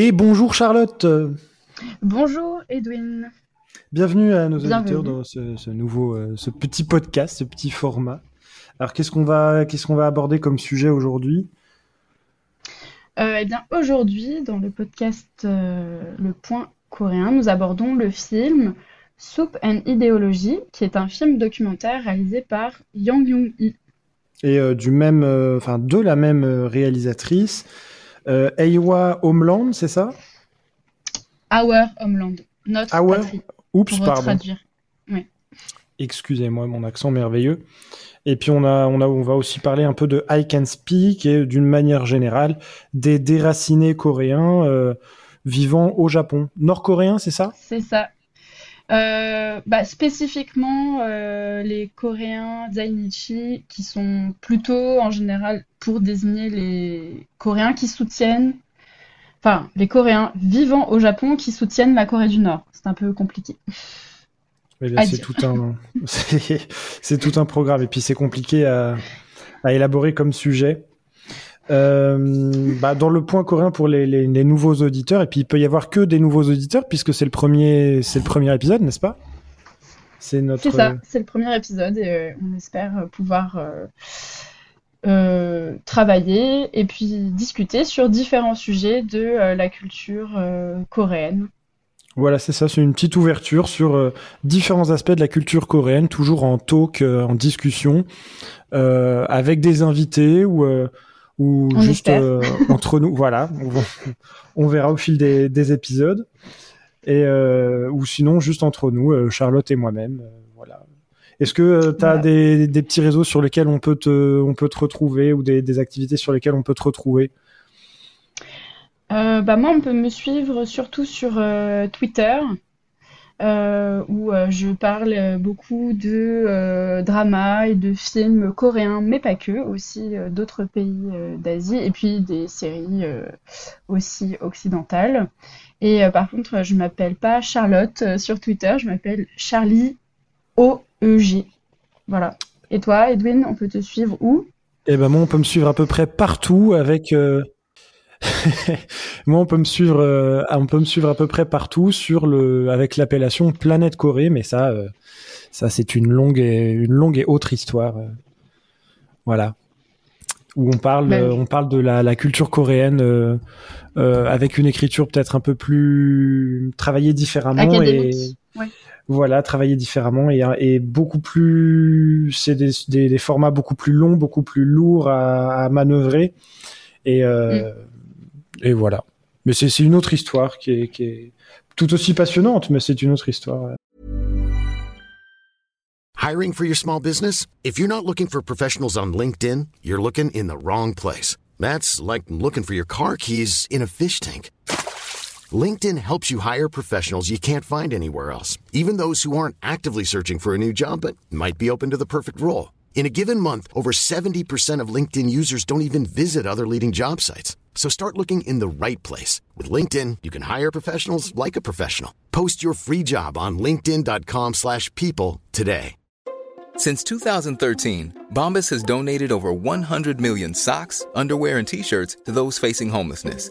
Et bonjour Charlotte. Bonjour Edwin. Bienvenue à nos auditeurs dans ce, nouveau, euh, ce petit podcast, ce petit format. Alors qu'est-ce qu'on va, qu'est-ce qu'on va aborder comme sujet aujourd'hui? Euh, Eh bien aujourd'hui, dans le podcast euh, Le Point coréen, nous abordons le film Soup and Ideology, qui est un film documentaire réalisé par Yang Young-hee. Et du même, enfin de la même réalisatrice. Euh, Aiwa Homeland, c'est ça? Our Homeland, notre Our... patrie. Oups, pardon. Excusez-moi, mon accent merveilleux. Et puis on a, on a, on va aussi parler un peu de I Can Speak et d'une manière générale des déracinés coréens euh, vivant au Japon. Nord-coréens, c'est ça? C'est ça. Euh, bah, spécifiquement, euh, les Coréens Zainichi, qui sont plutôt en général pour désigner les Coréens qui soutiennent, enfin, les Coréens vivant au Japon qui soutiennent la Corée du Nord. C'est un peu compliqué. c'est tout un, c'est tout un programme et puis c'est compliqué à, à élaborer comme sujet. Euh, bah, dans le point coréen pour les, les, les, nouveaux auditeurs, et puis il peut y avoir que des nouveaux auditeurs puisque c'est le premier, c'est le premier épisode, n'est-ce pas? C'est notre. C'est ça, c'est le premier épisode et euh, on espère pouvoir euh, euh, travailler et puis discuter sur différents sujets de euh, la culture coréenne. Voilà, c'est ça, c'est une petite ouverture sur différents aspects de la culture coréenne, toujours en talk, en discussion, avec des invités ou ou juste euh, entre nous. Voilà, on, verra au fil des, épisodes. Et euh, ou sinon juste entre nous, euh, Charlotte et moi-même. voilà. Est-ce que tu as des, petits réseaux sur lesquels on peut te, on peut te retrouver ou des, activités sur lesquelles on peut te retrouver? Bah moi, on peut me suivre surtout sur Twitter. Euh, où euh, je parle beaucoup de euh, drama et de films coréens, mais pas que, aussi d'autres pays d'Asie et puis des séries aussi occidentales. Et par contre, je m'appelle pas Charlotte sur Twitter, je m'appelle Charlie OEG. Voilà. Et toi, Edwin, on peut te suivre où? Eh ben moi, on peut me suivre à peu près partout avec Moi, on peut me suivre, euh, on peut me suivre à peu près partout sur le, avec l'appellation Planète Corée, mais ça, euh, ça c'est une longue et une longue et autre histoire. Euh, voilà, où on parle, ben on parle de la, la culture coréenne avec une écriture peut-être un peu plus travaillée différemment et voilà, travailler différemment et, et beaucoup plus, c'est des, des, des, formats beaucoup plus longs, beaucoup plus lourds à, à manœuvrer et mm. Et voilà. Mais c'est une autre histoire qui est, qui est tout aussi passionnante, mais c'est une autre histoire. Hiring for your small business? If you're not looking for professionals on LinkedIn, you're looking in the wrong place. That's like looking for your car keys in a fish tank. LinkedIn helps you hire professionals you can't find anywhere else, even those who aren't actively searching for a new job but might be open to the perfect role. In a given month, over 70% of LinkedIn users don't even visit other leading job sites. So start looking in the right place. With LinkedIn, you can hire professionals like a professional. Post your free job on linkedin.com slash people today. Since 2013, Bombas has donated over 100 million socks, underwear, and T-shirts to those facing homelessness.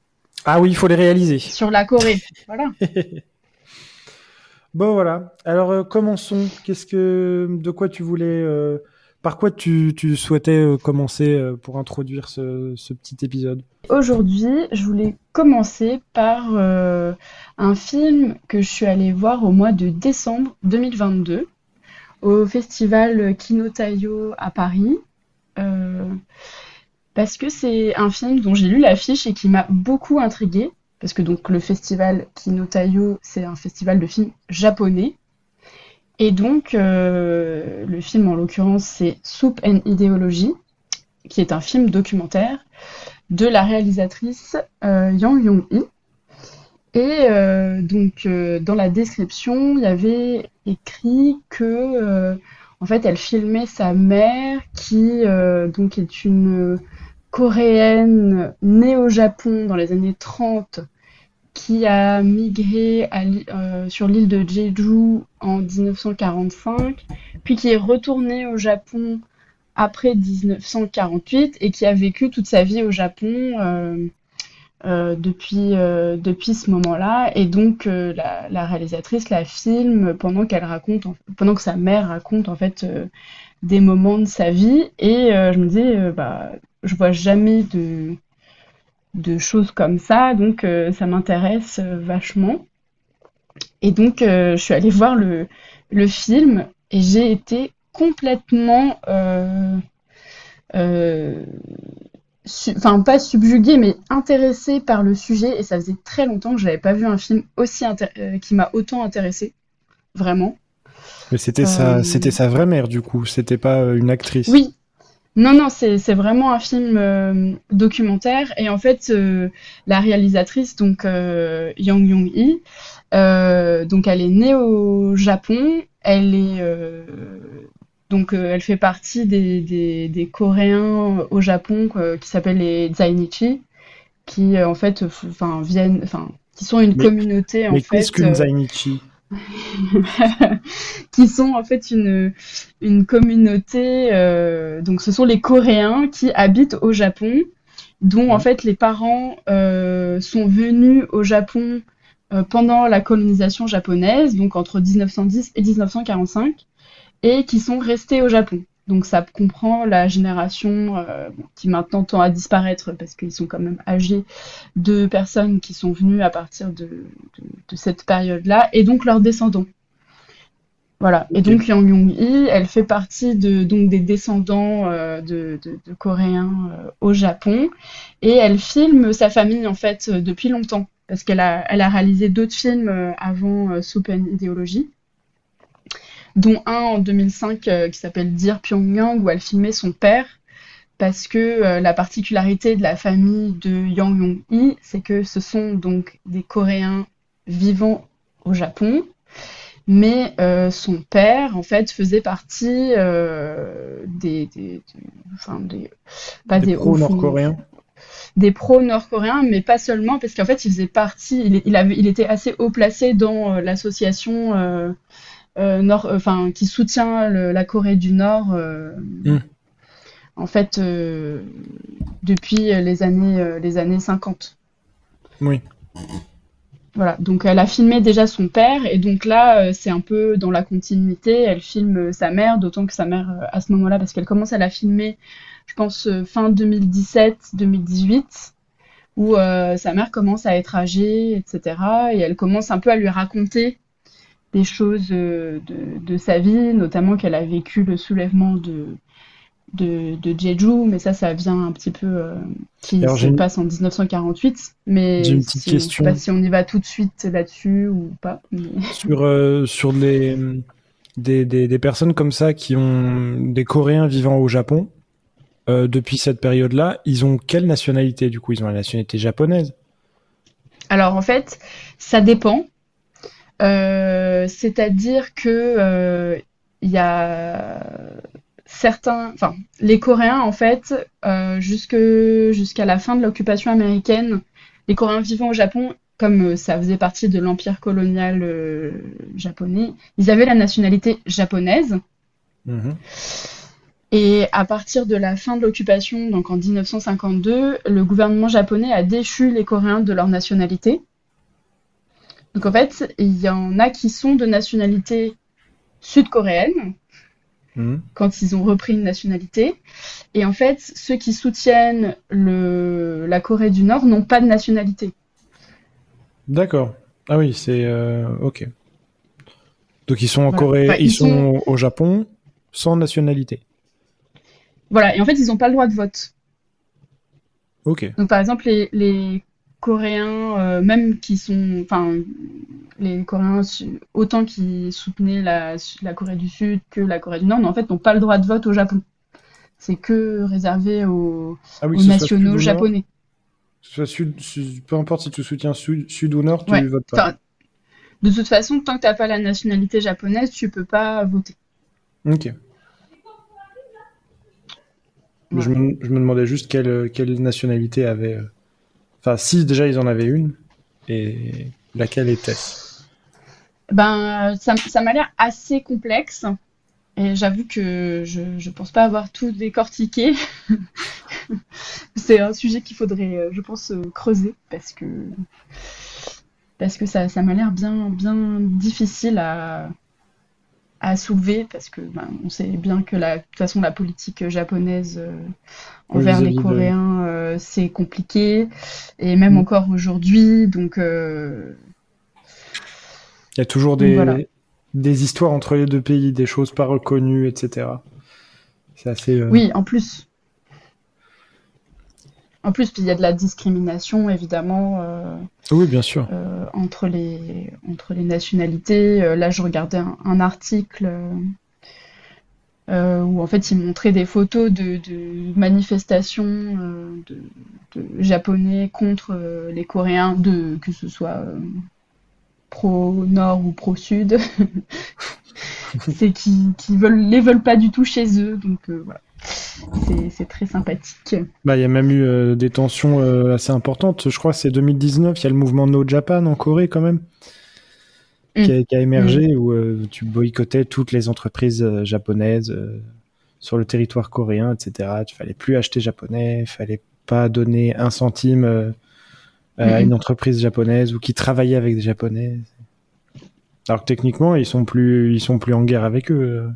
ah oui, il faut les réaliser. Sur la Corée. voilà. bon, voilà. Alors, euh, commençons. Qu'est-ce que. De quoi tu voulais. Euh, par quoi tu, tu souhaitais euh, commencer pour introduire ce, ce petit épisode? Aujourd'hui, je voulais commencer par un film que je suis allée voir au mois de décembre 2022 au festival Kinotayo à Paris. Parce que c'est un film dont j'ai lu l'affiche et qui m'a beaucoup intriguée. Parce que donc le festival Kinotayo, c'est un festival de films japonais. Et donc, euh, le film en l'occurrence, c'est Soup and Ideology, qui est un film documentaire de la réalisatrice euh, Yang Yong-hee. Et donc dans la description, il y avait écrit que en fait elle filmait sa mère qui donc est une coréenne née au Japon dans les années 30 qui a migré euh, sur l'île de Jeju en 1945, puis qui est retournée au Japon après 1948 et qui a vécu toute sa vie au Japon euh, euh, depuis, depuis ce moment-là. Et donc la, réalisatrice la filme pendant qu'elle raconte, pendant que sa mère raconte en fait des moments de sa vie. Et je me dis, bah, je vois jamais de de choses comme ça, donc euh, ça m'intéresse euh, vachement. Et donc euh, je suis allée voir le, le film et j'ai été complètement, enfin pas subjuguée, mais intéressée par le sujet. Et ça faisait très longtemps que j'avais pas vu un film aussi qui m'a autant intéressée, vraiment. Mais c'était sa, c'était sa vraie mère du coup, c'était pas une actrice. Oui, non, non, c'est vraiment un film euh, documentaire. Et en fait, euh, la réalisatrice, donc euh, Yang Yong-hee, donc elle est née au Japon. Elle est donc elle fait partie des, des, Coréens au Japon qui s'appellent les Zainichi, qui en fait, enfin viennent, enfin qui sont une communauté en mais fait. Qu'est-ce qu'une Zainichi? qui sont en fait une, une communauté, euh, donc ce sont les Coréens qui habitent au Japon, dont en fait les parents euh, sont venus au Japon euh, pendant la colonisation japonaise, donc entre 1910 et 1945, et qui sont restés au Japon. Donc ça comprend la génération euh, qui maintenant tend à disparaître parce qu'ils sont quand même âgés de personnes qui sont venues à partir de, cette période-là et donc leurs descendants. Voilà. Et donc Yang Yong-hee, elle fait partie de, donc des descendants euh, de, Coréens euh, au Japon et elle filme sa famille en fait depuis longtemps parce qu'elle a, elle a réalisé d'autres films avant Soup and Ideology dont un en 2005 euh, qui s'appelle Dear Pyongyang, où elle filmait son père, parce que euh, la particularité de la famille de Yang Yong-hee, c'est que ce sont donc des Coréens vivant au Japon, mais euh, son père, en fait, faisait partie des, des, enfin, des, pas des, pro-nord-coréens des pro-nord-coréens, mais pas seulement, parce qu'en fait, il faisait partie, il, il, avait, il était assez haut placé dans l'association euh, nord, euh, enfin, qui soutient la Corée du Nord. Euh, mm. En fait, depuis les années, les années 50. Oui. Voilà, donc elle a filmé déjà son père, et donc là, c'est un peu dans la continuité, elle filme sa mère, d'autant que sa mère, à ce moment-là, parce qu'elle commence à la filmer, je pense, fin 2017-2018, où sa mère commence à être âgée, etc., et elle commence un peu à lui raconter des choses euh, de, sa vie, notamment qu'elle a vécu le soulèvement de, de, de Jeju, mais ça, ça vient un petit peu euh, qui se passe en 1948. Mais une petite si, question. Je sais pas si on y va tout de suite là-dessus ou pas. Sur, euh, sur les, des, des, des, personnes comme ça qui ont des Coréens vivant au Japon, depuis cette période-là, ils ont quelle nationalité du coup? Ils ont la nationalité japonaise Alors en fait, ça dépend. Euh, c'est-à-dire que euh, il y a certains, enfin, les Coréens en fait, euh, jusqu'à la fin de l'occupation américaine, les Coréens vivant au Japon, comme ça faisait partie de l'empire colonial japonais, ils avaient la nationalité japonaise. Mhm. Et à partir de la fin de l'occupation, donc en 1952, le gouvernement japonais a déchu les Coréens de leur nationalité. Donc en fait, il y en a qui sont de nationalité sud-coréenne mhm. quand ils ont repris une nationalité. Et en fait, ceux qui soutiennent le, la Corée du Nord n'ont pas de nationalité. D'accord. Ah oui, c'est euh, ok. Donc ils sont en Corée, ils, sont... au Japon sans nationalité. Voilà, et en fait ils n'ont pas le droit de vote. Ok. Donc par exemple les, les coréens, euh, même qui sont, enfin, les Coréens, autant qui soutenaient la, la, Corée du Sud que la Corée du Nord, en fait, n'ont pas le droit de vote au Japon. C'est que réservé aux, ah nationaux japonais. Soit sud, peu importe si tu soutiens sud, sud ou nord, tu votes pas. de toute façon, tant que tu n'as pas la nationalité japonaise, tu peux pas voter. Ok. Je, me, demandais juste quelle, quelle nationalité avait. Euh, enfin, si déjà ils en avaient une, et laquelle était-ce? Ben, ça, ça m'a l'air assez complexe. Et j'avoue que je ne pense pas avoir tout décortiqué. c'est un sujet qu'il faudrait, euh, je pense, euh, creuser parce que, parce que ça, ça m'a l'air bien, bien difficile à, à soulever parce que ben, on sait bien que la, de toute façon la politique japonaise euh, envers les Coréens euh, c'est compliqué. Et même mm. encore aujourd'hui donc euh, il y a toujours des, des histoires entre les deux pays des choses pas reconnues etc c'est assez oui en plus en plus, il y a de la discrimination, évidemment. Euh, oui, bien sûr. Euh, entre, les, entre les nationalités. Euh, là, je regardais un, article où, en fait, il montrait des photos de, manifestations de, Japonais contre les Coréens, de, que ce soit pro-nord ou pro-sud. C'est qui, qui veulent, les veulent pas du tout chez eux. Donc, voilà. C'est très sympathique. Bah, il y a même eu euh, des tensions euh, assez importantes. Je crois que c'est 2019. Il y a le mouvement No Japan en Corée quand même. Qui, a, mm. émergé mm. où euh, tu boycottais toutes les entreprises japonaises sur le territoire coréen, etc. Tu fallait plus acheter japonais, il fallait pas donner un centime à une entreprise japonaise ou qui travaillait avec des japonais. Alors que techniquement, ils sont plus, ils sont plus en guerre avec eux.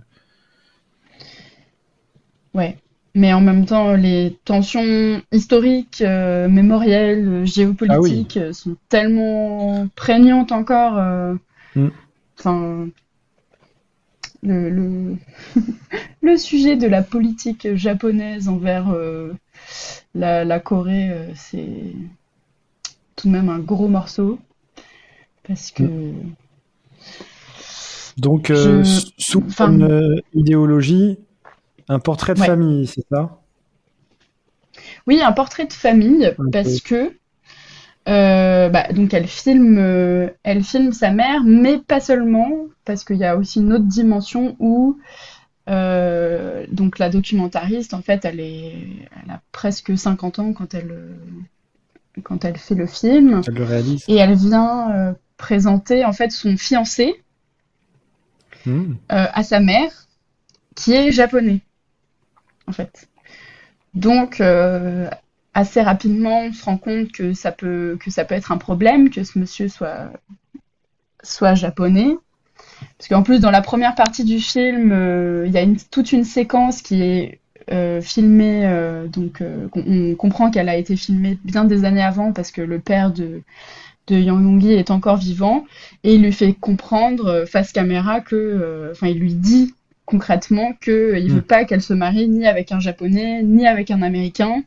Ouais. Mais en même temps, les tensions historiques, euh, mémorielles, euh, géopolitiques ah sont tellement prégnantes encore. Euh, mm. Enfin, le, le, sujet de la politique japonaise envers la, Corée, c'est tout de même un gros morceau. Parce que. Mm. Donc, sous une idéologie, un portrait de famille, c'est ça? Oui, un portrait de famille, parce que euh, bah, donc elle filme, euh, elle filme sa mère, mais pas seulement, parce qu'il y a aussi une autre dimension où euh, donc la documentariste, en fait, elle, est, elle a presque 50 ans quand elle, quand elle fait le film. Elle le réalise. Et elle vient présenter en fait son fiancé hmm. à sa mère, qui est japonais en fait. Donc, euh, assez rapidement, on se rend compte que ça peut, que ça peut être un problème, que ce monsieur soit, soit japonais. Parce qu'en plus, dans la première partie du film, euh, il y a une, toute une séquence qui est euh, filmée, donc on, comprend qu'elle a été filmée bien des années avant parce que le père de, de Yang Yonggi est encore vivant et il lui fait comprendre face caméra que, enfin, il lui dit concrètement qu'il ne veut hmm. pas qu'elle se marie ni avec un japonais ni avec un américain.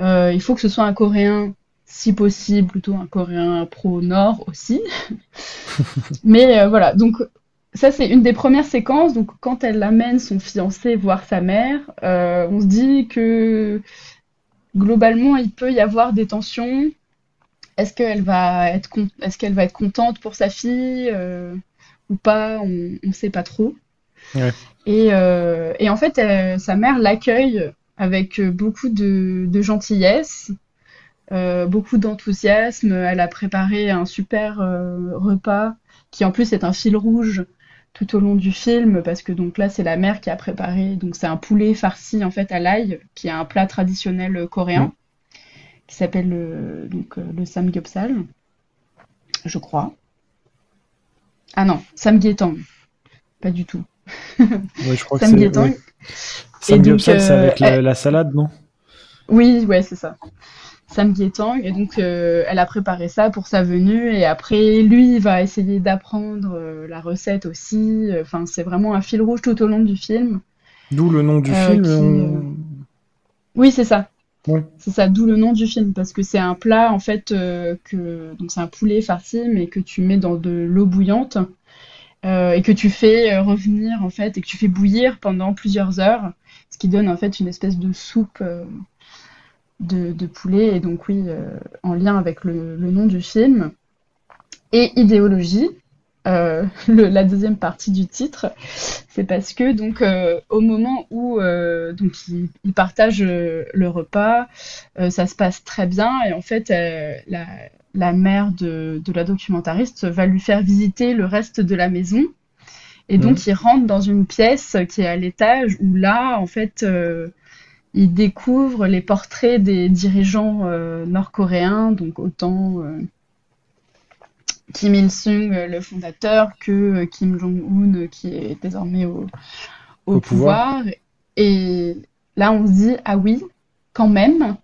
Euh, il faut que ce soit un coréen, si possible, plutôt un coréen pro-nord aussi. Mais euh, voilà, donc ça c'est une des premières séquences. Donc quand elle amène son fiancé voir sa mère, euh, on se dit que globalement il peut y avoir des tensions. Est-ce qu'elle va être est-ce qu'elle va être contente pour sa fille ou pas? On ne sait pas trop. Euh, et, en fait, euh, sa mère l'accueille avec beaucoup de, gentillesse, euh, beaucoup d'enthousiasme. Elle a préparé un super repas qui en plus est un fil rouge tout au long du film parce que donc là c'est la mère qui a préparé. Donc c'est un poulet farci en fait à l'ail qui est un plat traditionnel coréen qui s'appelle le, donc le samgyeopsal je crois. Ah non samgyetang. Pas du tout oui, je crois que c'est. Samgyeopsal, c'est avec la, salade, non? Oui, ouais, c'est ça. Samgyetang. Et donc, euh, elle a préparé ça pour sa venue. Et après, lui, il va essayer d'apprendre euh, la recette aussi. Enfin, c'est vraiment un fil rouge tout au long du film. D'où le nom du euh, film Oui, c'est ça. C'est ça, d'où le nom du film, parce que c'est un plat en fait que donc c'est un poulet farci, mais que tu mets dans de l'eau bouillante euh, et que tu fais euh, revenir en fait et que tu fais bouillir pendant plusieurs heures, ce qui donne en fait une espèce de soupe, euh, de, poulet, et donc oui, en lien avec le, nom du film. Et idéologie, la deuxième partie du titre, c'est parce que donc au moment où donc ils, partagent le repas, ça se passe très bien et en fait la, la mère de, la documentariste va lui faire visiter le reste de la maison. Et donc, mhm. il rentre dans une pièce qui est à l'étage où là, en fait, euh, il découvre les portraits des dirigeants euh, nord-coréens, donc autant euh, Kim Il-sung, le fondateur, que Kim Jong-un, qui est désormais au, pouvoir. Et là, on se dit, ah oui, quand même,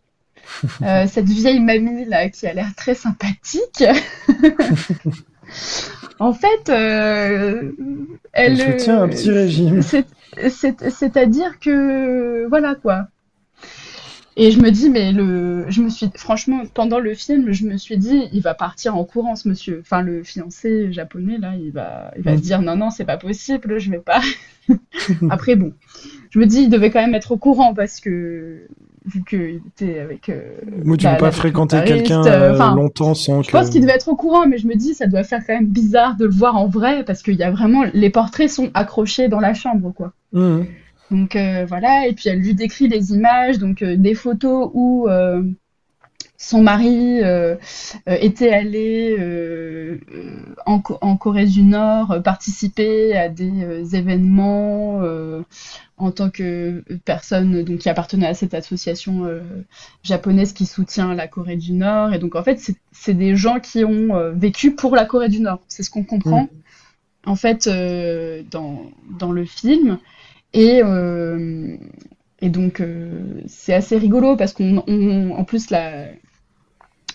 euh, cette vieille mamie là qui a l'air très sympathique. en fait, euh, elle, elle tient un petit régime. C'est-à-dire que voilà quoi. Et je me dis, mais le, je me suis, franchement, pendant le film, je me suis dit, il va partir en courant, ce monsieur. Enfin, le fiancé japonais, là, il va, il va se dire, non, non, c'est pas possible, je vais pas. Après, bon, je me dis, il devait quand même être au courant parce que, vu qu'il était avec. Euh, tu ne peux pas fréquenter quelqu'un euh, euh, longtemps sans Je pense qu'il devait être au courant, mais je me dis, ça doit faire quand même bizarre de le voir en vrai parce qu'il y a vraiment. Les portraits sont accrochés dans la chambre, quoi. Mmh. Donc euh, voilà, et puis elle lui décrit les images, donc euh, des photos où euh, son mari était allé en, Corée du Nord participer à des événements en tant que personne donc qui appartenait à cette association japonaise qui soutient la Corée du Nord. Et donc en fait c'est des gens qui ont vécu pour la Corée du Nord. C'est ce qu'on comprend en fait dans, dans le film et, euh, et donc, euh, c'est assez rigolo parce qu'en en plus, la,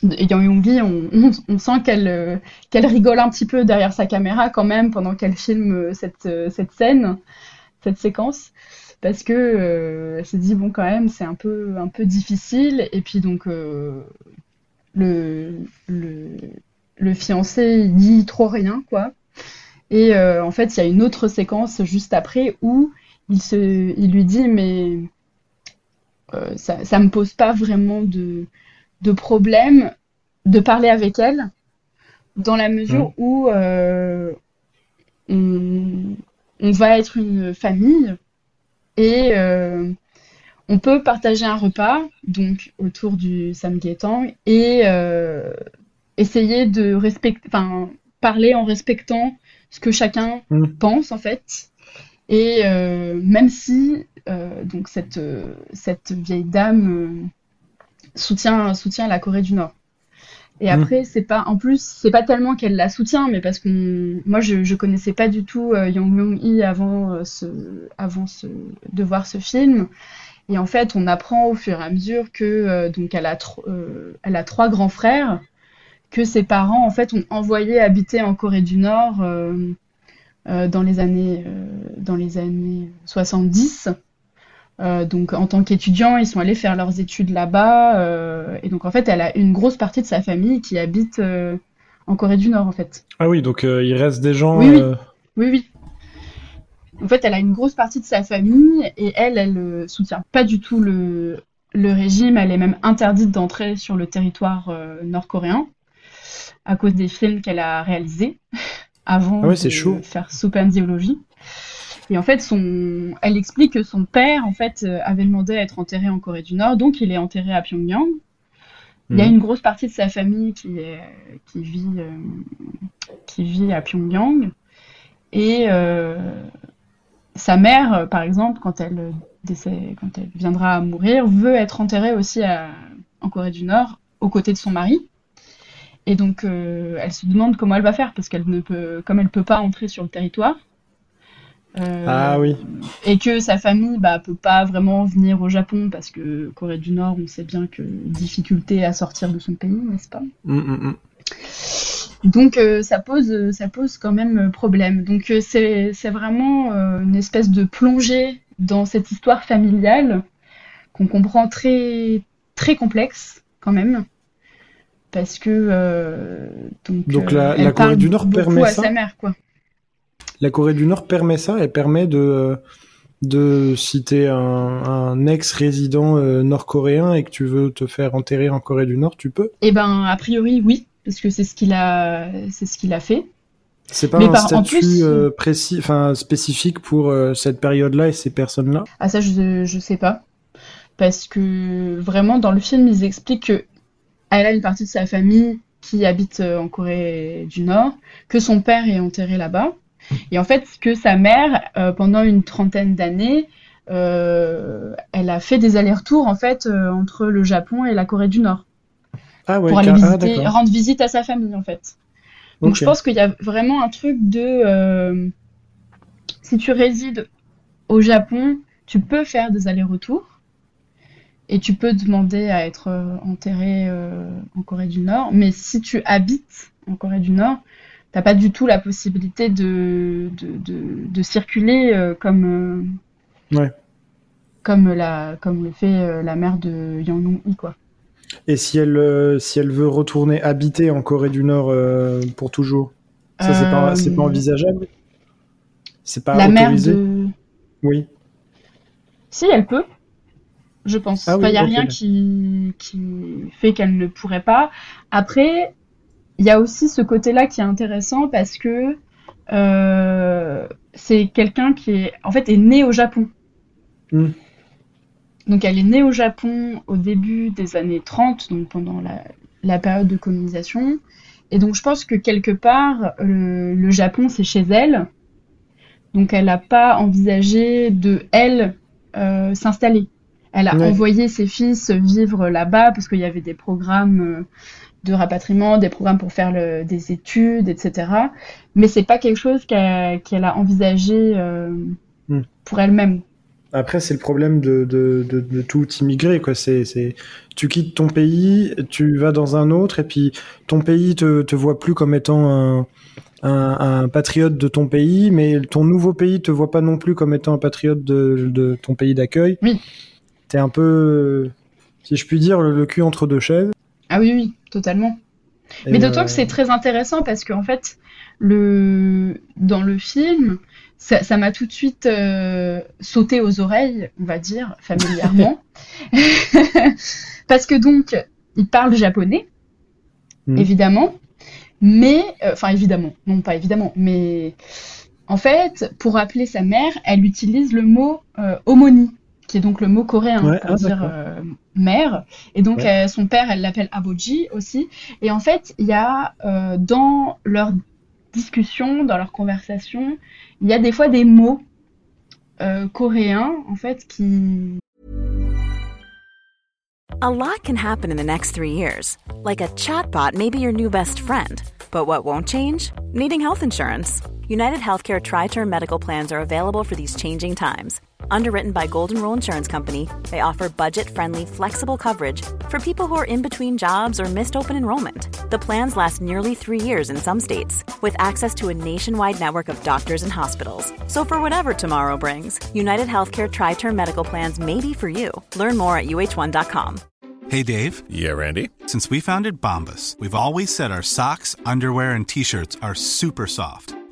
Yang Yonggi, on, on, sent qu'elle euh, qu'elle rigole un petit peu derrière sa caméra quand même pendant qu'elle filme cette, cette scène, cette séquence, parce que elle s'est dit bon quand même c'est un peu un peu difficile. Et puis donc le, le, le fiancé dit trop rien quoi. Et en fait il y a une autre séquence juste après où il, se, il lui dit mais euh, ça ne me pose pas vraiment de, de problème de parler avec elle, dans la mesure mmh. où euh, on, va être une famille et euh, on peut partager un repas, donc autour du samgyetang, et essayer de respecter, enfin, parler en respectant ce que chacun mmh. pense en fait. Et euh, même si euh, donc cette, euh, cette vieille dame soutient, soutient la Corée du Nord. Et mm. après, c'est pas, en plus, c'est pas tellement qu'elle la soutient, mais parce que moi, je, je connaissais pas du tout Yang Myung-hee avant, ce, avant ce, de voir ce film. Et en fait, on apprend au fur et à mesure que donc elle a, elle a trois grands frères, que ses parents en fait ont envoyé habiter en Corée du Nord euh, dans les années euh, dans les années 70. Euh, donc en tant qu'étudiants, ils sont allés faire leurs études là-bas. et donc en fait, elle a une grosse partie de sa famille qui habite en Corée du Nord en fait. Ah oui, donc il reste des gens. Oui, oui. oui, oui. En fait, elle a une grosse partie de sa famille et elle, elle ne soutient pas du tout le, le régime. Elle est même interdite d'entrer sur le territoire nord-coréen à cause des films qu'elle a réalisés avant ah de chaud. faire Soupandiologie. Et en fait, son... elle explique que son père, en fait, euh, avait demandé à être enterré en Corée du Nord, donc il est enterré à Pyongyang. Il y a hmm. une grosse partie de sa famille qui, est... qui, vit, euh, qui vit à Pyongyang. Et euh, sa mère, par exemple, quand elle, décès... quand elle viendra à mourir, veut être enterrée aussi en Corée du Nord, aux côtés de son mari. Et donc, euh, elle se demande comment elle va faire parce qu'elle ne peut, comme elle peut pas entrer sur le territoire. Euh, ah oui. Et que sa famille bah, peut pas vraiment venir au Japon parce que Corée du Nord, on sait bien que difficulté à sortir de son pays, n'est-ce pas? Mm, mm, mm. Donc euh, ça pose ça pose quand même problème. Donc c'est vraiment une espèce de plongée dans cette histoire familiale qu'on comprend très très complexe quand même parce que euh, donc, la, euh, Corée du Nord permet ça. sa mère, quoi. La Corée du Nord permet ça, elle permet de de si t'es un, un ex-résident euh, nord-coréen et que tu veux te faire enterrer en Corée du Nord, tu peux Eh ben, a priori, oui, parce que c'est ce qu'il a, c'est ce qu'il a fait. C'est pas Mais un par- statut plus- euh, précis, enfin spécifique pour euh, cette période-là et ces personnes-là? Ah ça, je, je sais pas. Parce que vraiment, dans le film, ils expliquent que elle a une partie de sa famille qui habite euh, en Corée du Nord, que son père est enterré là-bas, et en fait, que sa mère, euh, pendant une trentaine d'années, euh, elle a fait des allers-retours en fait euh, entre le Japon et la Corée du Nord. Ah ouais, pour aller ah, visiter, rendre visite à sa famille en fait. Donc je pense qu'il y a vraiment un truc de si tu résides au Japon, tu peux faire des allers-retours et tu peux demander à être euh, enterré euh, en Corée du Nord. Mais si tu habites en Corée du Nord, t'as pas du tout la possibilité de, de, de, de circuler euh, comme, Ouais. comme, la, comme le fait la mère de Yang Yong-hee, quoi. Et si elle, euh, si elle veut retourner habiter en Corée du Nord euh, pour toujours, ça c'est pas, Euh, c'est pas envisageable? C'est pas la mère autorisé? de... Oui. Si, elle peut, je pense. Ah oui, il n'y a rien qui, qui fait qu'elle ne pourrait pas. Après, il y a aussi ce côté-là qui est intéressant parce que euh, c'est quelqu'un qui est, en fait, est né au Japon. Hmm. Donc, elle est née au Japon au début des années 30, donc pendant la, la période de colonisation. Et donc, je pense que quelque part, le, le Japon, c'est chez elle. Donc, elle n'a pas envisagé de, elle, euh, s'installer. Elle a envoyé ses fils vivre là-bas parce qu'il y avait des programmes euh, de rapatriement, des programmes pour faire le- des études, etc. Mais c'est pas quelque chose qu'elle a envisagé euh, Hmm. pour elle-même. Après, c'est le problème de, de, de, de tout immigré, quoi. C'est, tu quittes ton pays, tu vas dans un autre, et puis ton pays te, te voit plus comme étant un, un, un patriote de ton pays, mais ton nouveau pays te voit pas non plus comme étant un patriote de, de ton pays d'accueil. Oui. T'es un peu, si je puis dire, le, le cul entre deux chaises. Ah oui, oui, totalement. Et, Mais d'autant euh, que c'est très intéressant parce qu'en fait, le... dans le film, ça m'a tout de suite euh, sauté aux oreilles, on va dire, familièrement. Parce que donc, il parle japonais, Mhm. évidemment, mais, euh, enfin évidemment, non pas évidemment, mais en fait, pour appeler sa mère, elle utilise le mot euh, qui est donc le mot coréen Ouais, pour ah, dire euh, mère. Et donc Ouais. euh, son père, elle l'appelle aboji aussi. Et en fait, il y a euh, dans leur discussion, dans leur conversation, il y a des fois des mots euh, coréens en fait qui A lot can happen in the next three years. Like a chatbot may be your new best friend. But what won't change? Needing health insurance. United Healthcare Tri Term Medical Plans are available for these changing times. Underwritten by Golden Rule Insurance Company, they offer budget friendly, flexible coverage for people who are in between jobs or missed open enrollment. The plans last nearly three years in some states, with access to a nationwide network of doctors and hospitals. So, for whatever tomorrow brings, United Healthcare Tri Term Medical Plans may be for you. Learn more at uh1.com. Hey Dave, Yeah, Randy. since we founded Bombus, we've always said our socks, underwear, and t shirts are super soft.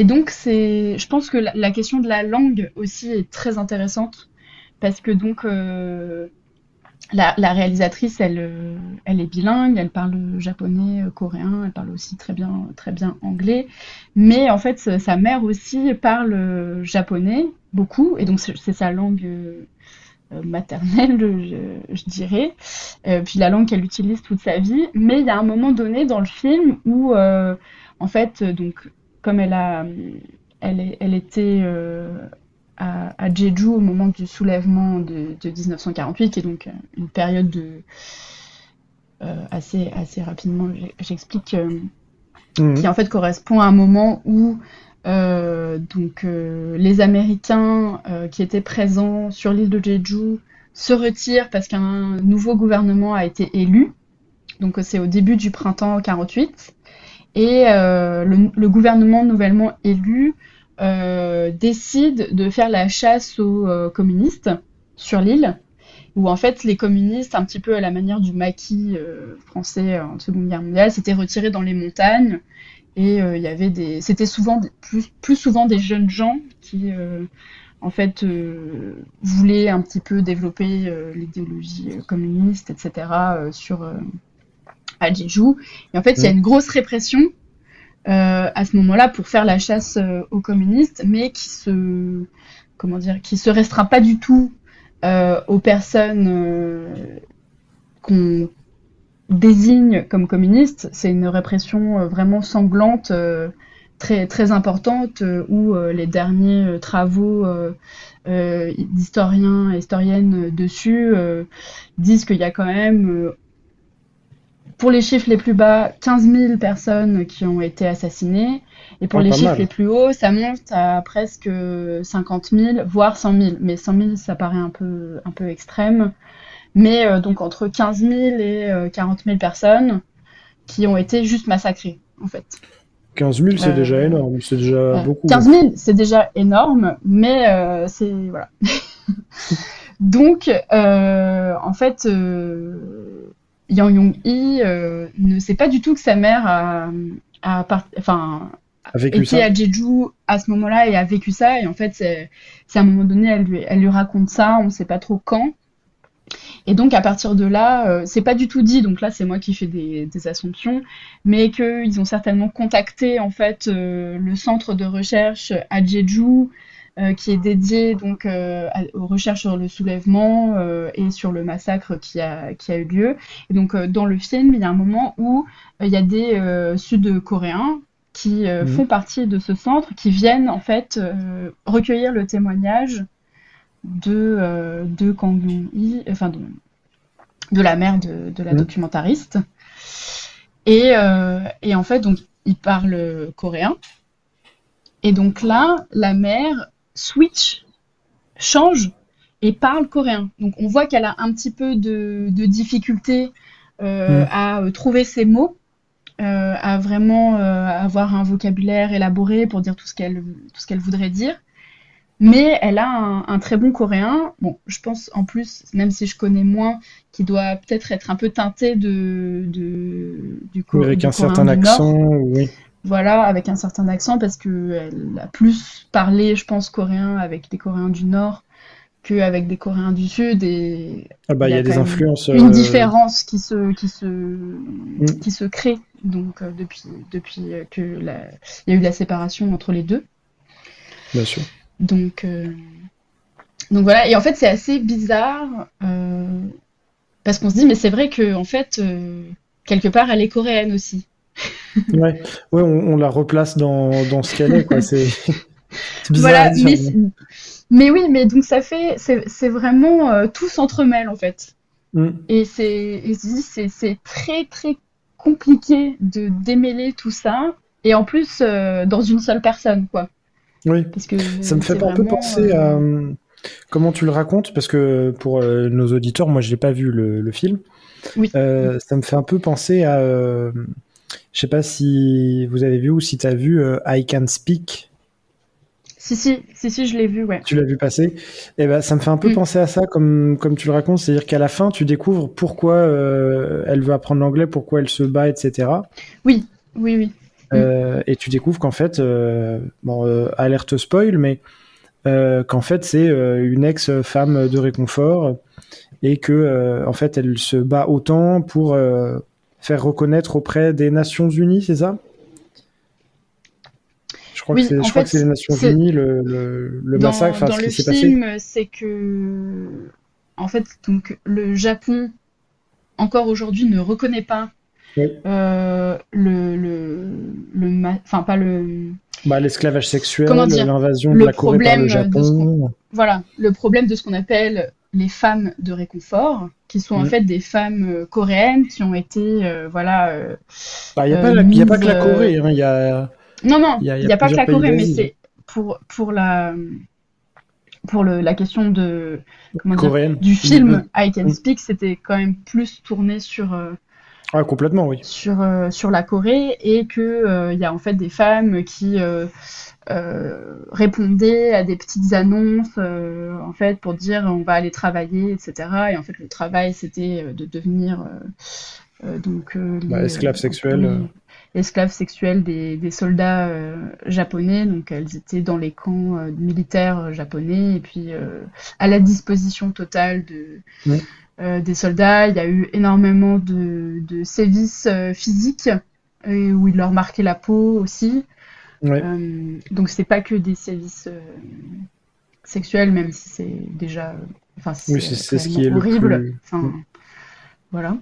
Et donc, je pense que la, question de la langue aussi est très intéressante parce que donc euh, la, réalisatrice, elle, euh, elle est bilingue, elle parle japonais, euh, coréen, elle parle aussi très bien, très bien anglais. Mais en fait, sa mère aussi parle japonais beaucoup, et donc c'est sa langue maternelle, je, dirais. Puis la langue qu'elle utilise toute sa vie. Mais il y a un moment donné dans le film où, en fait, donc, comme elle a, elle, est- elle était euh, à, à Jeju au moment du soulèvement de, de 1948, qui est donc euh, une période de euh, assez assez rapidement, j'explique, Mhm. qui en fait correspond à un moment où donc les Américains qui étaient présents sur l'île de Jeju se retirent parce qu'un nouveau gouvernement a été élu. Donc c'est au début du printemps 48. Et le, le, gouvernement nouvellement élu décide de faire la chasse aux communistes sur l'île où en fait les communistes, un petit peu à la manière du maquis euh, français en Seconde Guerre mondiale, s'étaient retirés dans les montagnes et euh, il y avait des, c'était souvent plus, plus souvent des jeunes gens qui euh, en fait voulaient un petit peu développer l'idéologie communiste, etc. sur à Jeju. Et en fait, il y a une grosse répression à ce moment-là pour faire la chasse aux communistes, mais qui se comment dire, qui se restreint pas du tout euh, aux personnes euh, qu'on désigne comme communistes, c'est une répression euh, vraiment sanglante, très, très importante, où les derniers travaux d'historiens et historiennes dessus disent qu'il y a quand même pour les chiffres les plus bas, 15 000 personnes qui ont été assassinées. Et pour les chiffres les plus hauts, ça monte à presque 50 000, voire 100 000. Mais 100 000, ça paraît un peu, un peu extrême. Mais euh, donc entre 15 000 et 40 euh, 000 personnes qui ont été juste massacrées, en fait. 15 000, c'est euh, déjà énorme, c'est déjà beaucoup. 15 000, c'est déjà énorme, mais c'est. Voilà. donc, en fait Yang Yong-hee euh, ne sait pas du tout que sa mère a, enfin, été à Jeju à ce moment-là et a vécu ça. Et en fait, c'est à un moment donné, elle lui, elle lui raconte ça, on ne sait pas trop quand. Et donc à partir de là, euh, c'est pas du tout dit, donc là c'est moi qui fais des, assumptions, mais qu'ils ont certainement contacté en fait euh, le centre de recherche à Jeju, qui est dédié donc euh, aux recherches sur le soulèvement euh, et sur le massacre qui a, qui a eu lieu. Et donc dans le film, il y a un moment où il y a des Sud-Coréens qui mhm. font partie de ce centre, qui viennent en fait recueillir le témoignage de, de Kang Yong-hee, enfin de, de, la mère de, de la mhm. documentariste. Et, et, en fait, donc, ils parlent coréen. Et donc là, la mère switch, change et parle coréen. Donc on voit qu'elle a un petit peu de, difficulté euh, mm. à euh, trouver ses mots, euh, à vraiment avoir un vocabulaire élaboré pour dire tout ce qu'elle tout ce qu'elle voudrait dire. Mais elle a un, très bon coréen. Bon, je pense en plus, même si je connais moins, qui doit peut-être être un peu teinté de, du, coréen. Avec un certain accent, oui. Voilà, avec un certain accent, parce qu'elle a plus parlé, je pense, coréen avec des Coréens du Nord qu'avec des Coréens du Sud. Et ah bah, il y a, des influences. Une euh, différence qui se, qui se, mm. qui se crée donc, euh, depuis, depuis que la... il y a eu la séparation entre les deux. Bien sûr. Donc, euh, donc voilà, et en fait, c'est assez bizarre. Parce qu'on se dit, mais c'est vrai que en fait, quelque part, elle est coréenne aussi ouais, ouais on, la replace dans, dans ce qu'elle est, quoi. C'est bizarre. Voilà, mais, oui, mais donc ça fait, c'est vraiment euh, tout s'entremêle en fait. Mm. Et c'est c'est très très compliqué de démêler tout ça et en plus euh, dans une seule personne, quoi. Oui. Parce que ça me fait un peu penser à euh, comment tu le racontes parce que pour nos auditeurs, moi je n'ai pas vu le, le film. Oui. ça me fait un peu penser à je sais pas si vous avez vu ou si tu as vu euh, I Can Speak. Si, si, si, si, je l'ai vu, ouais. Tu l'as vu passer. Et eh ben, ça me fait un peu mm. penser à ça, comme, comme tu le racontes. C'est-à-dire qu'à la fin, tu découvres pourquoi euh, elle veut apprendre l'anglais, pourquoi elle se bat, etc. Oui, oui, oui. Euh, et tu découvres qu'en fait, bon, alerte spoil, mais qu'en fait, c'est une ex-femme de réconfort et que, en fait, elle se bat autant pour faire reconnaître auprès des Nations Unies, c'est ça? Je crois, que c'est, les Nations Unies le, le, massacre. Dans, le film, c'est que en fait, donc le Japon encore aujourd'hui ne reconnaît pas euh, le, le, enfin pas le, bah, l'esclavage sexuel, l'invasion de la Corée par le Japon. Voilà, le problème de ce qu'on appelle les femmes de réconfort, qui sont en fait des femmes euh, coréennes qui ont été, euh, voilà. Il n'y bah, a, pas, que la Corée, hein. y a. Non, non, Il y a- y n'y a pas que la Corée, mais c'est pour, pour la pour le, la question de dire, du film I Can Mm. Speak, c'était quand même plus tourné sur euh, Ah, complètement, oui. sur, euh, sur la Corée et que euh, il y a en fait des femmes qui euh, répondaient à des petites annonces euh, en fait pour dire on va aller travailler etc et en fait le travail c'était euh, de devenir donc Bah, esclave sexuelle, oui, euh. esclaves sexuelles des, des soldats euh, japonais donc elles étaient dans les camps euh, militaires japonais et puis euh, à la disposition totale de des soldats. Il y a eu énormément de, de sévices physiques où ils leur marquaient la peau aussi. Ouais. Euh, donc c'est pas que des sévices euh, sexuels, même si c'est déjà, enfin c'est Oui, ce qui le horrible. plus- Enfin, Mm. voilà.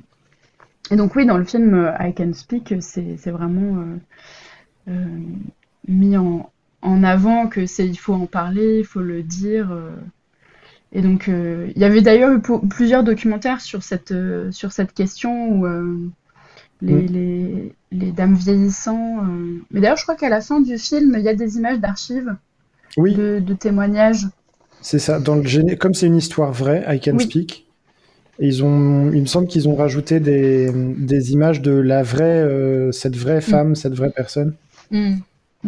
Et donc oui, dans le film euh, I Can Speak, c'est c'est vraiment euh, mis en, en avant que c'est il faut en parler, il faut le dire. Et donc euh, il y avait d'ailleurs eu plusieurs documentaires sur cette euh, sur cette question où euh, les, Mm. les, les dames vieillissant. euh, Mais d'ailleurs, je crois qu'à la fin du film, il y a des images d'archives, Oui, de, de témoignages. c'est ça. Dans le. Comme c'est une histoire vraie, I Can Oui. Speak, et ils ont... il me semble qu'ils ont rajouté des, des images de la vraie, euh, cette vraie femme, cette vraie personne. Mm.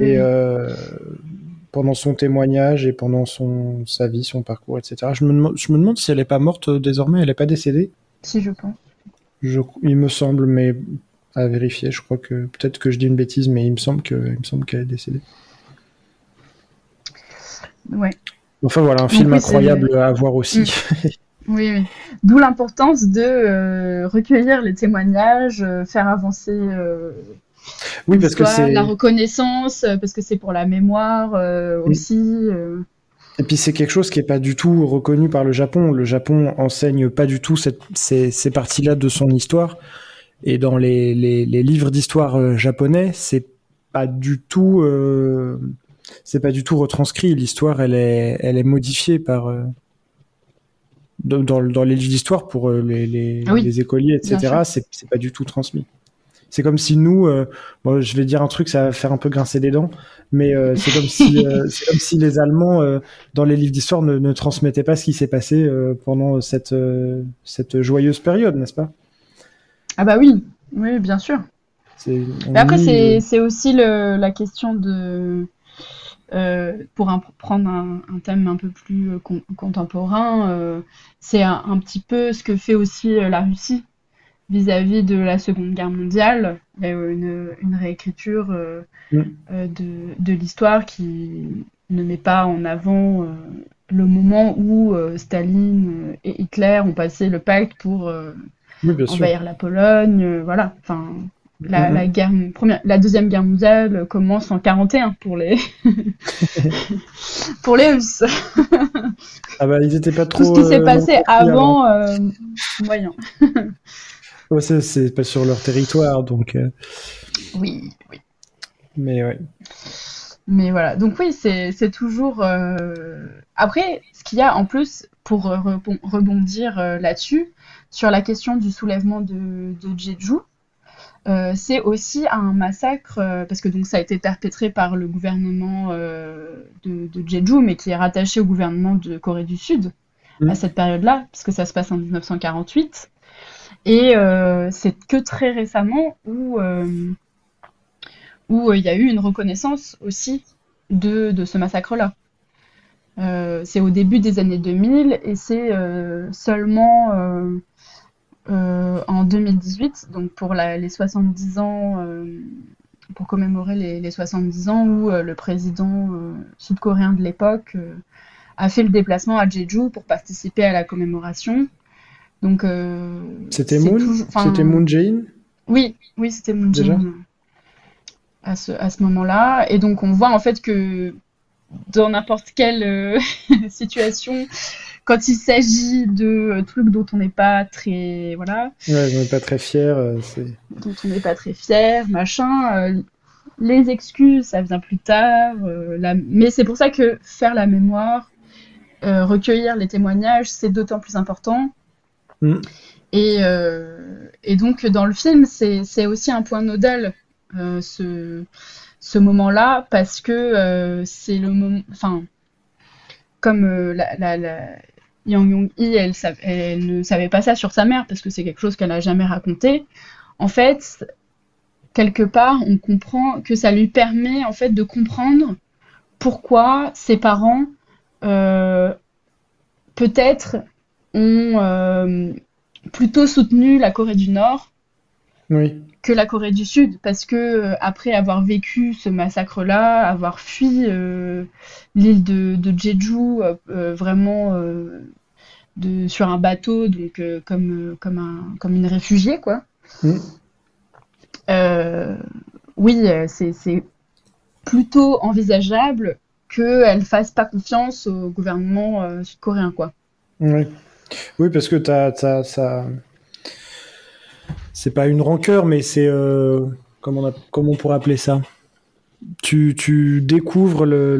Et Mm. euh, pendant son témoignage et pendant son, sa vie, son parcours, etc. Je me, demande, je me demande si elle n'est pas morte euh, désormais, elle n'est pas décédée. Si, je pense. Je, il me semble, mais à vérifier. Je crois que peut-être que je dis une bêtise, mais il me semble que, il me semble qu'elle est décédée. Ouais. Enfin voilà, un Donc film oui, incroyable à voir aussi. Oui, oui. D'où l'importance de euh, recueillir les témoignages, euh, faire avancer euh, oui, parce que la reconnaissance, euh, parce que c'est pour la mémoire euh, Oui. Et puis c'est quelque chose qui est pas du tout reconnu par le Japon. Le Japon enseigne pas du tout cette, ces, ces parties-là de son histoire. Et dans les, les, les livres d'histoire euh, japonais, c'est pas du tout, euh, c'est pas du tout retranscrit. L'histoire, elle est, elle est modifiée par euh, dans, dans, les livres d'histoire pour les, les, Ah oui, les écoliers, etc. c'est pas du tout transmis. C'est comme si nous, euh, bon, je vais dire un truc, ça va faire un peu grincer des dents, mais euh, c'est comme si, euh, c'est comme si les Allemands dans les livres d'histoire ne, ne transmettaient pas ce qui s'est passé pendant cette cette joyeuse période, n'est-ce pas? Ah bah oui, oui, bien sûr. Mais après, c'est aussi le, la question de. euh, pour un- prendre un, un thème un peu plus con- contemporain, euh, c'est un, un petit peu ce que fait aussi la Russie vis-à-vis de la Seconde Guerre mondiale. Il y a eu une, une réécriture euh, Mm. euh, de, de l'histoire qui ne met pas en avant euh, le moment où euh, Staline et Hitler ont passé le pacte pour oui, bien sûr. envahir la Pologne, voilà. Enfin, la, Mhm. la guerre, première, la deuxième guerre mondiale commence en 41 pour les pour les Russes. Ah bah ils pas trop. Tout ce qui s'est passé avant, moyen. Ouais, c'est- pas sur leur territoire, donc. euh, Oui, oui. mais ouais. Mais voilà, donc oui, c'est c'est toujours. euh, Après, ce qu'il y a en plus, pour euh, rebon- rebondir là-dessus, sur la question du soulèvement de, de Jeju, euh, c'est aussi un massacre, euh, parce que donc ça a été perpétré par le gouvernement euh, de, de Jeju, mais qui est rattaché au gouvernement de Corée du Sud Mm. à cette période-là, puisque ça se passe en 1948. Et euh, c'est que très récemment où euh, où euh, il y a eu une reconnaissance aussi de, de ce massacre-là. C'est au début des années 2000 et c'est seulement en 2018, donc pour les 70 ans, pour commémorer les, les 70 ans, où le président sud-coréen de l'époque a fait le déplacement à Jeju pour participer à la commémoration. Donc, euh, C'était Moon. C'était Moon Jae-in. oui, oui, c'était Moon Jae-in à ce, à ce moment-là. Et donc, on voit en fait que dans n'importe quelle euh, situation, quand il s'agit de euh, trucs dont on n'est pas très, voilà, Ouais, on n'est pas très euh, c'est. dont on n'est pas très fier, machin, euh, les excuses, ça vient plus tard. euh, la- Mais c'est pour ça que faire la mémoire, euh, recueillir les témoignages, c'est d'autant plus important. Mm. Et, euh, et donc dans le film, c'est aussi un point nodal, euh, ce, moment-là parce que c'est le moment. Enfin, comme la, Yang Yong-hee, elle, elle, ne savait pas ça sur sa mère parce que c'est quelque chose qu'elle n'a jamais raconté. En fait, quelque part, on comprend que ça lui permet en fait de comprendre pourquoi ses parents euh, peut-être ont euh, plutôt soutenu la Corée du Nord que la Corée du Sud, parce que euh, après avoir vécu ce massacre-là, avoir fui l'île de, Jeju, vraiment de, sur un bateau, donc comme, comme, un, comme une réfugiée, quoi. oui, c'est plutôt envisageable qu'elle fasse pas confiance au gouvernement euh, sud-coréen, quoi. Oui. Oui, parce que t'as, c'est pas une rancœur, mais c'est euh, comment, on pourrait appeler ça? Tu, tu découvres le,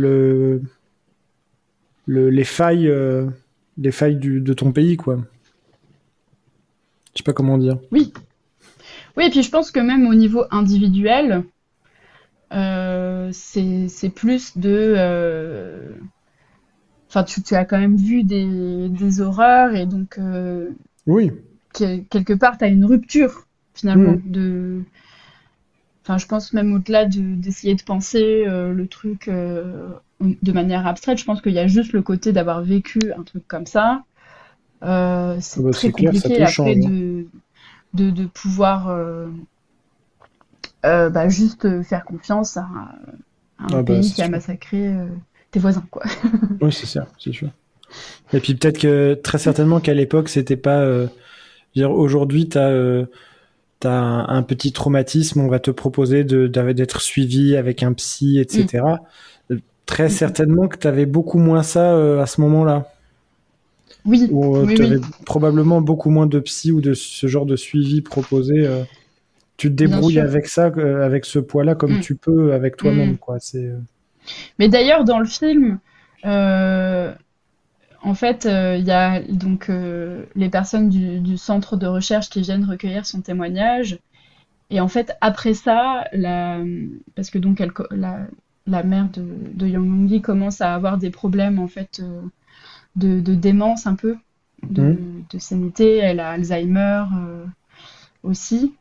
le, les failles, euh, les failles de ton pays, quoi. Je sais pas comment dire. Oui. Oui, et puis je pense que même au niveau individuel, euh, c'est plus de. Euh, enfin, tu, tu, as quand même vu des, des horreurs et donc. Euh, oui. quelque part, tu as une rupture finalement mm. de. Enfin, je pense même au-delà d'essayer de, penser le truc de manière abstraite, je pense qu'il y a juste le côté d'avoir vécu un truc comme ça. c'est ah bah, très compliqué après hein. de, de, de, pouvoir euh, bah, juste faire confiance à, un ah bah, pays qui a massacré euh, tes voisins, quoi. oui, c'est ça, c'est sûr. Et puis peut-être que très certainement qu'à l'époque, c'était pas. Euh, aujourd'hui, tu as, as, un, petit traumatisme, on va te proposer d'être suivi avec un psy, etc. Mm. Très mm. certainement que tu avais beaucoup moins ça à ce moment-là. Oui. Ou tu avais probablement beaucoup moins de psy ou de ce genre de suivi proposé tu te débrouilles avec ça, euh, avec ce poids-là, comme mm. tu peux avec toi-même, quoi. C'est. Euh, Mais d'ailleurs, dans le film, euh, en fait, il y a donc les personnes du, centre de recherche qui viennent recueillir son témoignage. Et en fait, après ça, la... parce que donc la, la mère de, de Yang commence à avoir des problèmes en fait de, de démence un peu, de, mm. de sanité. Elle a Alzheimer aussi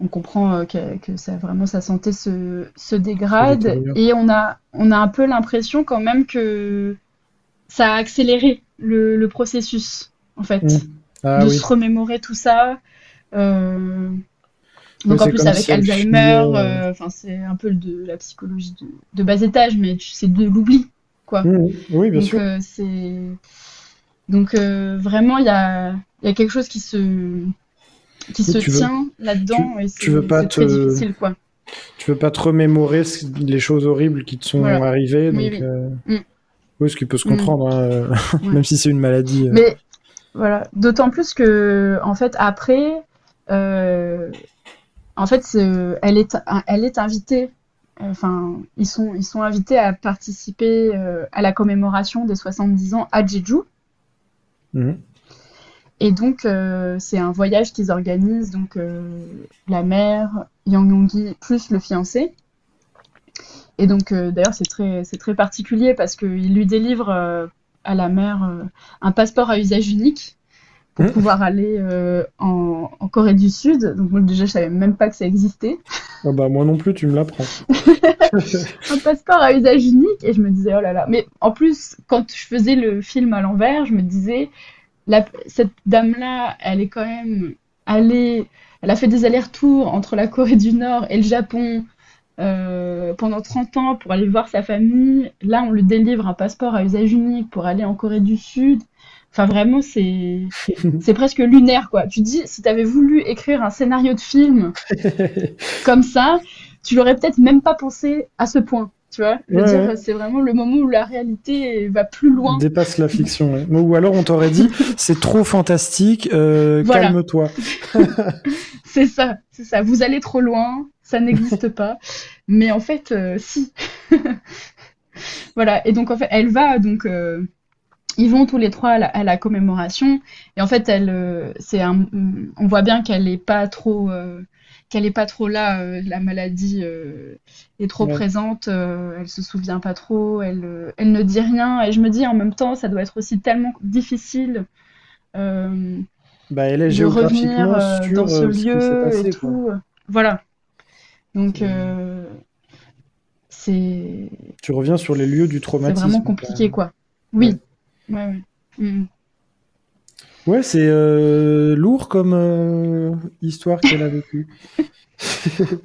on comprend euh, que, ça, vraiment sa santé se, se dégrade et on a, on a un peu l'impression quand même que ça a accéléré le, processus en fait mmh. ah de se remémorer tout ça. Euh, donc en plus avec Alzheimer, euh, c'est un peu de la psychologie de, bas étage, mais c'est de l'oubli quoi. Mmh. Oui bien donc, sûr. donc vraiment il y a, y a quelque chose qui se qui se tient là-dedans et c'est très difficile quoi. Tu veux pas te remémorer les choses horribles qui te sont arrivées donc oui, euh, mm. ce qui peut se comprendre hein, euh, même si c'est une maladie. Euh. Mais voilà, d'autant plus que en fait après en fait elle est elle est invitée enfin ils sont ils sont invités à participer à la commémoration des 70 ans à Jeju. Mmh. Et donc, euh, c'est un voyage qu'ils organisent, donc euh, la mère, Yang Yonggi, plus le fiancé. Et donc, euh, d'ailleurs, c'est très, très particulier parce qu'il lui délivre à la mère un passeport à usage unique pour mmh. pouvoir aller en, en, Corée du Sud. Donc, moi, déjà, je savais même pas que ça existait. Ah bah, moi non plus, tu me l'apprends. un passeport à usage unique et je me disais, oh là là. Mais en plus, quand je faisais le film à l'envers, je me disais, cette dame-là, elle est quand même allée, elle a fait des allers-retours entre la Corée du Nord et le Japon euh, pendant 30 ans pour aller voir sa famille. Là, on lui délivre un passeport à usage unique pour aller en Corée du Sud. Enfin, vraiment, c'est, c'est presque lunaire, quoi. Tu dis, si tu avais voulu écrire un scénario de film comme ça, tu l'aurais peut-être même pas pensé à ce point. Tu vois, c'est vraiment le moment où la réalité va plus loin. Dépasse la fiction. Ou alors on t'aurait dit, c'est trop fantastique, euh, calme-toi. c'est ça, c'est ça. Vous allez trop loin, ça n'existe pas. Mais en fait, euh, si. voilà. Et donc en fait, elle va donc euh, ils vont tous les trois à la, commémoration et en fait elle c'est un on voit bien qu'elle est pas trop qu'elle est pas trop là la maladie est trop présente elle se souvient pas trop elle elle ne dit rien et je me dis en même temps ça doit être aussi tellement difficile bah, elle est de revenir dans ce, lieu et tout voilà donc c'est. Tu reviens sur les lieux du traumatisme. C'est vraiment compliqué, quoi. Oui. Ouais, ouais. Mm. Ouais, c'est euh, lourd comme euh, histoire qu'elle a vécue.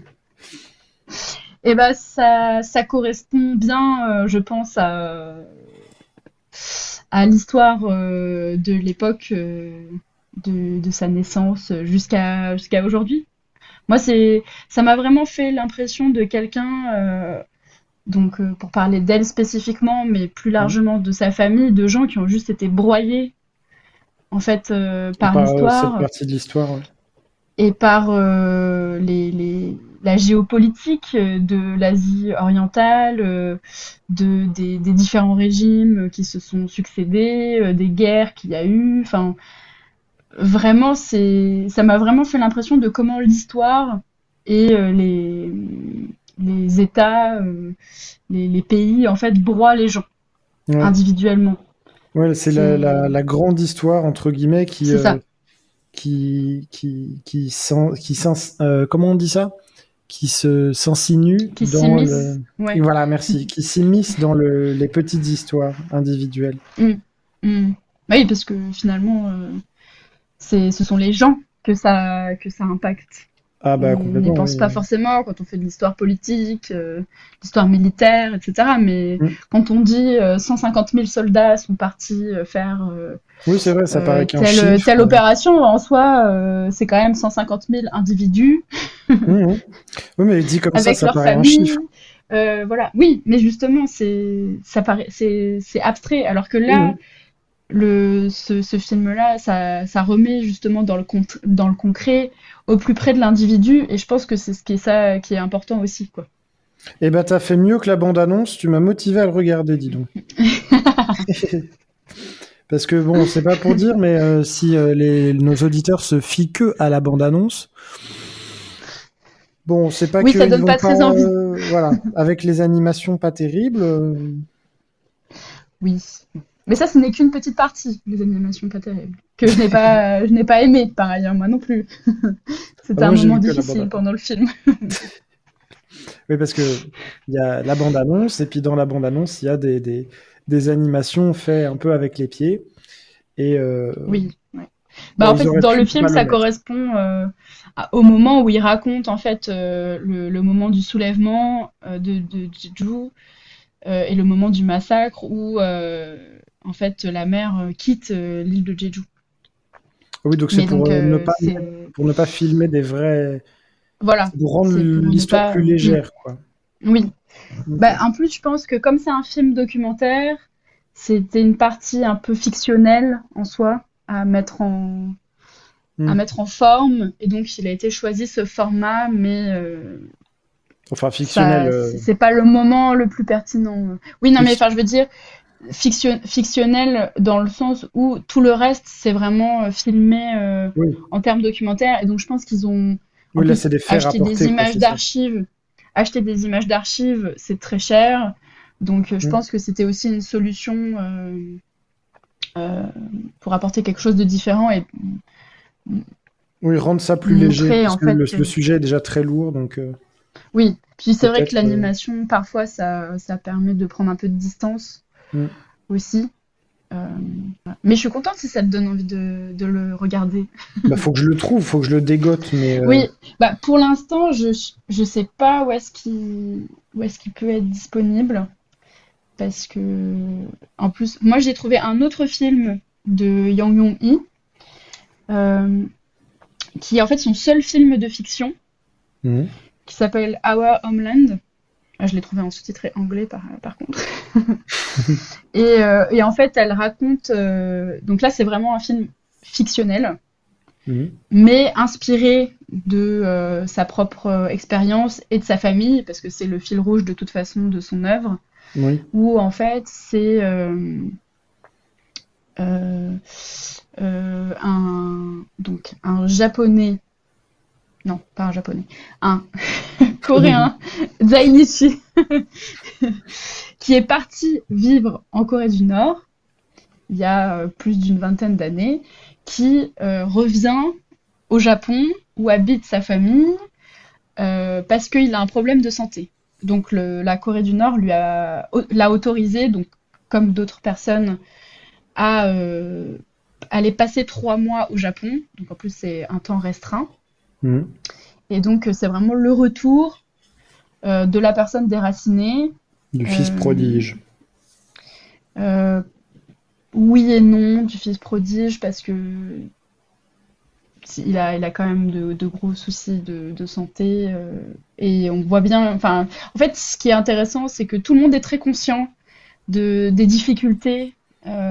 Eh ben ça, ça correspond bien, euh, je pense, à, l'histoire de l'époque de, sa naissance jusqu'à jusqu'à aujourd'hui. Moi, c'est ça m'a vraiment fait l'impression de quelqu'un donc pour parler d'elle spécifiquement, mais plus largement de sa famille, de gens qui ont juste été broyés en fait euh, par, euh, l'histoire. Cette partie de l'histoire. Et par les, la géopolitique de l'Asie orientale, de, des, différents régimes qui se sont succédés, des guerres qu'il y a eu. Enfin, vraiment, c'est, ça m'a vraiment fait l'impression de comment l'histoire et les, les États, euh, les, pays, en fait, broient les gens individuellement. Ouais, c'est la, grande histoire, entre guillemets, qui. Euh, qui, qui, qui, qui euh, comment on dit ça? Qui se s'insinue dans le... voilà merci qui s'immisce dans le, les petites histoires individuelles mmh. Mmh. oui parce que finalement c'est ce sont les gens que ça que ça impacte ah bah, on n'y pense pas forcément quand on fait de l'histoire politique, euh, l'histoire militaire, etc. Mais mm. quand on dit 150 euh, 000 soldats sont partis euh, faire oui, c'est vrai, ça paraît telle, telle opération, en soi, c'est quand même 150 000 individus. Mm, mm. Oui, mais dit comme ça, ça paraît un chiffre. voilà, oui, mais justement, c'est paraît, abstrait, alors que là, le, ce, ce film-là, ça, ça, remet justement dans le, dans le concret, au plus près de l'individu, et je pense que c'est ce qui est ça qui est important aussi, quoi. Eh ben, t'as fait mieux que la bande-annonce, tu m'as motivé à le regarder, dis donc. Parce que bon, c'est pas pour dire, mais euh, si euh, les, nos auditeurs se fient que à la bande-annonce, bon, c'est pas oui, que ça donne pas, très envie. Euh, voilà, avec les animations pas terribles. Oui. Mais ça, ce n'est qu'une petite partie des animations pas terribles, que je n'ai pas, je n'ai pas aimé par ailleurs, moi non plus. C'était ah, un moment difficile pendant le film. oui, parce que il y a la bande-annonce, et puis dans la bande-annonce, il y a des, des, des, animations faites un peu avec les pieds. Et euh... Oui. Ouais. Bah, en fait, dans le film, ça correspond euh, au moment où il raconte en fait euh, le, le, moment du soulèvement euh, de, de Jeju et le moment du massacre où en fait, la mère euh, quitte euh, l'île de Jeju. Oui, donc c'est pour, euh, ne pas, pour ne pas filmer des vrais. Voilà. Pour rendre l'histoire plus légère, quoi. Oui. Bah, en plus, je pense que comme c'est un film documentaire, c'était une partie un peu fictionnelle en soi à mettre en à hmm. mettre en forme et donc il a été choisi ce format mais enfin fictionnel c'est pas le moment le plus pertinent oui non mais enfin je veux dire fiction, fictionnel dans le sens où tout le reste c'est vraiment euh, filmé euh, en termes documentaires. Et donc je pense qu'ils ont acheté des images d'archives. Acheter des images d'archives c'est très cher. Donc euh, je mm. pense que c'était aussi une solution pour apporter quelque chose de différent et oui rendre ça plus léger parce que le, sujet est déjà très lourd donc oui. Puis c'est vrai que l'animation parfois ça, ça permet de prendre un peu de distance Mm. aussi. Euh, mais je suis contente si ça te donne envie de, de le regarder. bah, faut que je le trouve, faut que je le dégote. Mais euh, Oui, bah, pour l'instant, je ne sais pas où est-ce qu'il est qu'il peut être disponible. Parce que, en plus, moi j'ai trouvé un autre film de Yang Yong-hee, euh, qui est en fait son seul film de fiction, mm. qui s'appelle Our Homeland. Ah, je l'ai trouvé en sous-titré anglais par, par contre. Euh, et, en fait, elle raconte. Euh, donc là, c'est vraiment un film fictionnel, mhm. mais inspiré de euh, sa propre expérience et de sa famille, parce que c'est le fil rouge de toute façon de son œuvre. Où en fait, c'est un, donc, un japonais, non, pas un japonais, un coréen, Zainichi, qui est parti vivre en Corée du Nord il y a euh, plus d'une vingtaine d'années, qui euh, revient au Japon où habite sa famille euh, parce qu'il a un problème de santé. Donc le- la Corée du Nord lui a l'a autorisé, donc comme d'autres personnes, à euh, aller passer trois mois au Japon. Donc en plus c'est un temps restreint. Mhm. Et donc euh, c'est vraiment le retour euh, de la personne déracinée. Du fils Euh, prodige. Euh, oui et non du fils prodige parce que il a, il a quand même de, de gros soucis de, de santé et on voit bien, enfin, en fait, ce qui est intéressant, c'est que tout le monde est très conscient de, des difficultés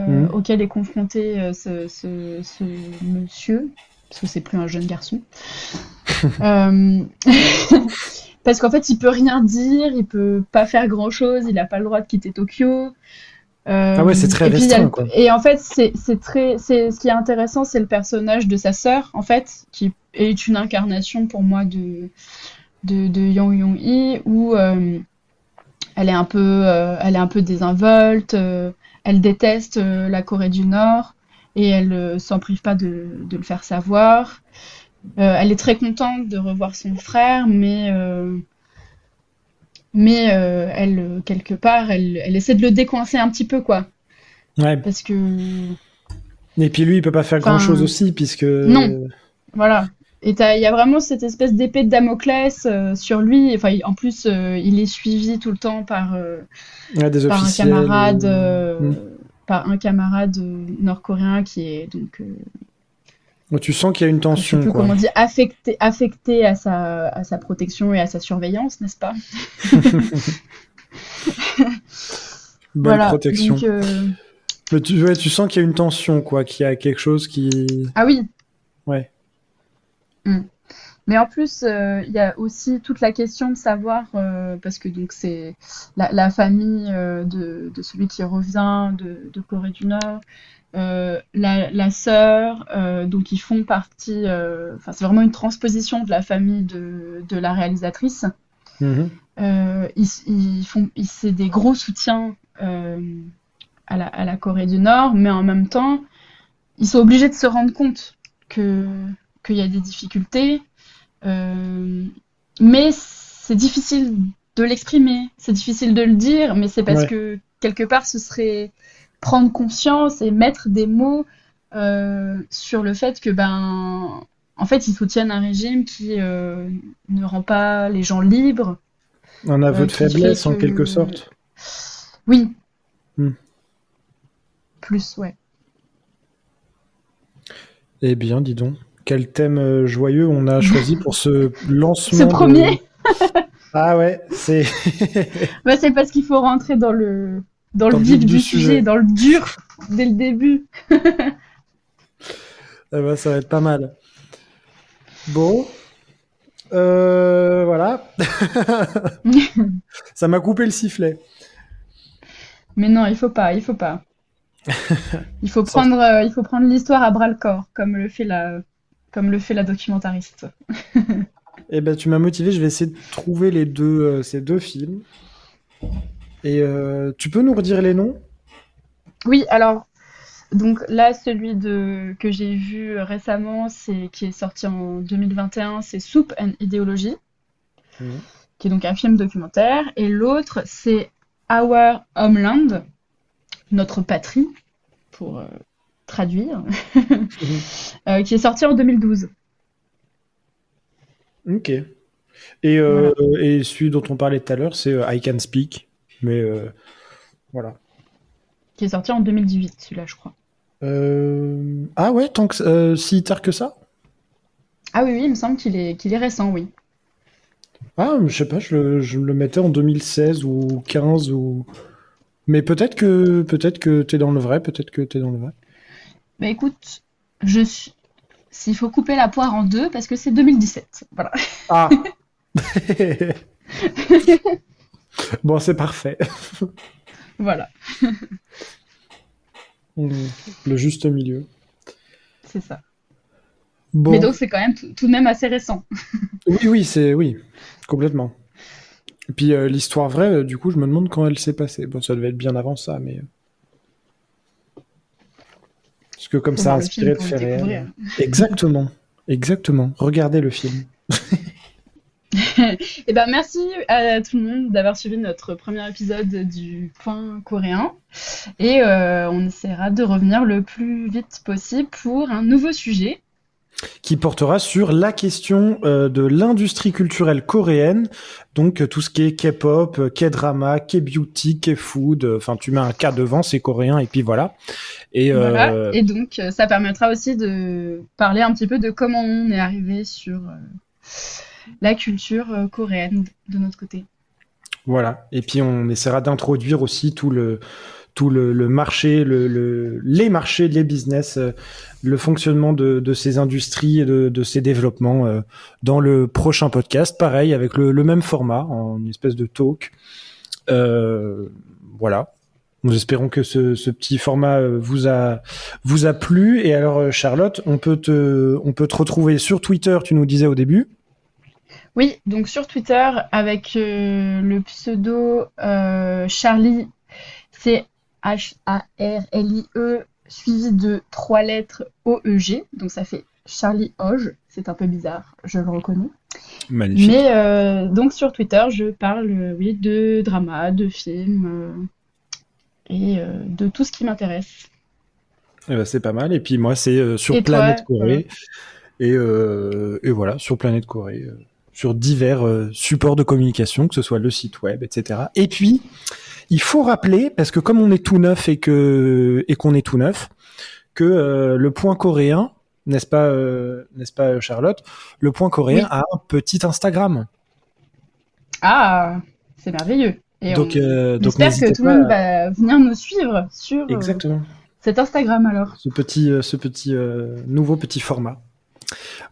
Mhm. auxquelles est confronté ce, ce, ce monsieur, parce que c'est plus un jeune garçon. Euh, Parce qu'en fait, il peut rien dire, il peut pas faire grand-chose, il a pas le droit de quitter Tokyo. Euh, Ah ouais, c'est très et puis, restreint, quoi. Et en fait, c'est très, c'est ce qui est intéressant, c'est le personnage de sa sœur, en fait, qui est une incarnation pour moi de de, de Yang Yong-hee, où euh, elle est un peu, euh, elle est un peu désinvolte, elle déteste la Corée du Nord et elle euh, s'en prive pas de, de le faire savoir. Euh, elle est très contente de revoir son frère, mais euh, mais euh, elle quelque part, elle, elle essaie de le décoincer un petit peu quoi, Ouais. parce que Et puis lui, il peut pas faire Enfin, grand chose aussi, puisque. Non. Voilà. Et il y a vraiment cette espèce d'épée de Damoclès euh, sur lui. Enfin, il- en plus, euh, il est suivi tout le temps par, a des par un camarade, euh, euh, Mm. Par un camarade euh, nord-coréen qui est donc, euh, Oh, Tu sens qu'il y a une je sais tension, plus quoi. comment dire, affecté, affecté à sa, à sa protection et à sa surveillance, n'est-ce pas? Voilà. protection. Donc, euh, Mais tu, ouais, tu sens qu'il y a une tension, quoi, qu'il y a quelque chose qui. Ah oui. Ouais. Mm. Mais en plus, euh, il y a aussi toute la question de savoir, euh, parce que donc c'est la, la famille euh, de, de celui qui revient de, de Corée du Nord, euh, la, la sœur, euh, donc ils font partie, euh, enfin c'est vraiment une transposition de la famille de, de la réalisatrice. Mhm. Ils, ils font, ils- c'est des gros soutiens à la, à la Corée du Nord, mais en même temps, ils sont obligés de se rendre compte que qu'il y a des difficultés, mais c'est difficile de l'exprimer, c'est difficile de le dire, mais c'est parce Ouais. que quelque part, ce serait prendre conscience et mettre des mots euh, sur le fait que ben en fait, ils soutiennent un régime qui euh, ne rend pas les gens libres. Un aveu Euh, de faiblesse, en que- quelque sorte. Oui. Hmm. Plus, ouais. Eh bien, dis donc, quel thème euh, joyeux on a choisi pour ce lancement. Ce de- premier Ah ouais, c'est. Bah, c'est parce qu'il faut rentrer dans le, dans le Dans le vif du sujet, dans le dur, dès le début. Ah bah, ça va être pas mal. Bon. Euh, voilà. ça m'a coupé le sifflet. Mais non, il faut pas, il faut pas. Il faut prendre, euh, il faut prendre l'histoire à bras le corps, comme le fait la, comme le fait la documentariste. Eh ben, tu m'as motivé, je vais essayer de trouver les deux, euh, ces deux films. Et euh, tu peux nous redire les noms? Oui, alors, donc là, celui de, que j'ai vu récemment, c'est, qui est sorti en 2021, c'est Soup and Ideology, qui est donc un film documentaire. Et l'autre, c'est Our Homeland, notre patrie, pour euh, traduire, euh, qui est sorti en 2012. Ok. Et, euh, et celui dont on parlait tout à l'heure, c'est euh, I Can Speak. Mais euh, voilà. Qui est sorti en 2018, celui-là, je crois. Euh, Ah ouais, tant que si tard que ça? Ah oui, oui, il me semble qu'il est, qu'il est récent, oui. Ah, je sais pas, je, le- je le mettais en 2016 ou 15 ou. Mais peut-être que peut-être que t'es dans le vrai, peut-être que t'es dans le vrai. Mais écoute, je suis... S'il faut couper la poire en deux, parce que c'est 2017. Voilà. Ah. bon, c'est parfait. Voilà. Le juste milieu. C'est ça. Bon. Mais donc c'est quand même tout, tout de même assez récent. Oui, oui, c'est oui, complètement. Et puis euh, l'histoire vraie, euh, du coup, je me demande quand elle s'est passée. Bon, ça devait être bien avant ça, mais euh, parce que comme ça inspiré de faits réels. Exactement, exactement. Regardez le film. Et ben merci à tout le monde d'avoir suivi notre premier épisode du point coréen. Et euh, on essaiera de revenir le plus vite possible pour un nouveau sujet. Qui portera sur la question euh, de l'industrie culturelle coréenne, donc euh, tout ce qui est K-pop, euh, K-drama, K-beauty, K-food, euh, enfin tu mets un K devant, c'est coréen et puis voilà. Et, Voilà. Et donc ça permettra aussi de parler un petit peu de comment on est arrivé sur la culture coréenne de notre côté. Voilà. Et puis on essaiera d'introduire aussi tout le tout le, marché, le, le- les marchés, les business, euh, le fonctionnement de, ces industries et de, ces développements euh, dans le prochain podcast. Pareil, avec le, même format, en espèce de talk. Euh, voilà. Nous espérons que ce, petit format vous a vous a plu. Et alors, Charlotte, on peut te on peut te retrouver sur Twitter. Tu nous disais au début. Oui, donc sur Twitter avec le pseudo Charlie, c'est H-A-R-L-I-E suivi de trois lettres O-E-G, donc ça fait Charlie Hoge, c'est un peu bizarre, je le reconnais. Magnifique. Mais euh, donc sur Twitter, je parle euh, oui, de drama, de films euh, et euh, de tout ce qui m'intéresse. Eh ben, c'est pas mal. Et puis moi, c'est sur Et toi, Planète Corée. Et, et voilà, sur Planète Corée, sur divers supports de communication, que ce soit le site web, etc. Et puis, il faut rappeler, parce que comme on est tout neuf et que et qu'on est tout neuf, que euh, le point coréen, n'est-ce pas, euh, n'est-ce pas, Charlotte, le point coréen Oui. a un petit Instagram. Ah, c'est merveilleux. Et Donc, on, euh, on donc espère n'hésitez que tout le monde à- va venir nous suivre sur euh, Exactement. cet Instagram alors. ce petit, euh, ce petit euh, nouveau petit format.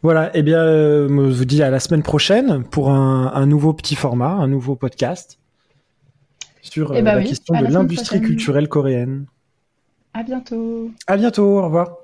Voilà, eh bien, euh, je vous dis à la semaine prochaine pour un, un nouveau petit format, un nouveau podcast sur Eh euh, ben la oui, question de l'industrie culturelle coréenne. À bientôt. À bientôt, au revoir.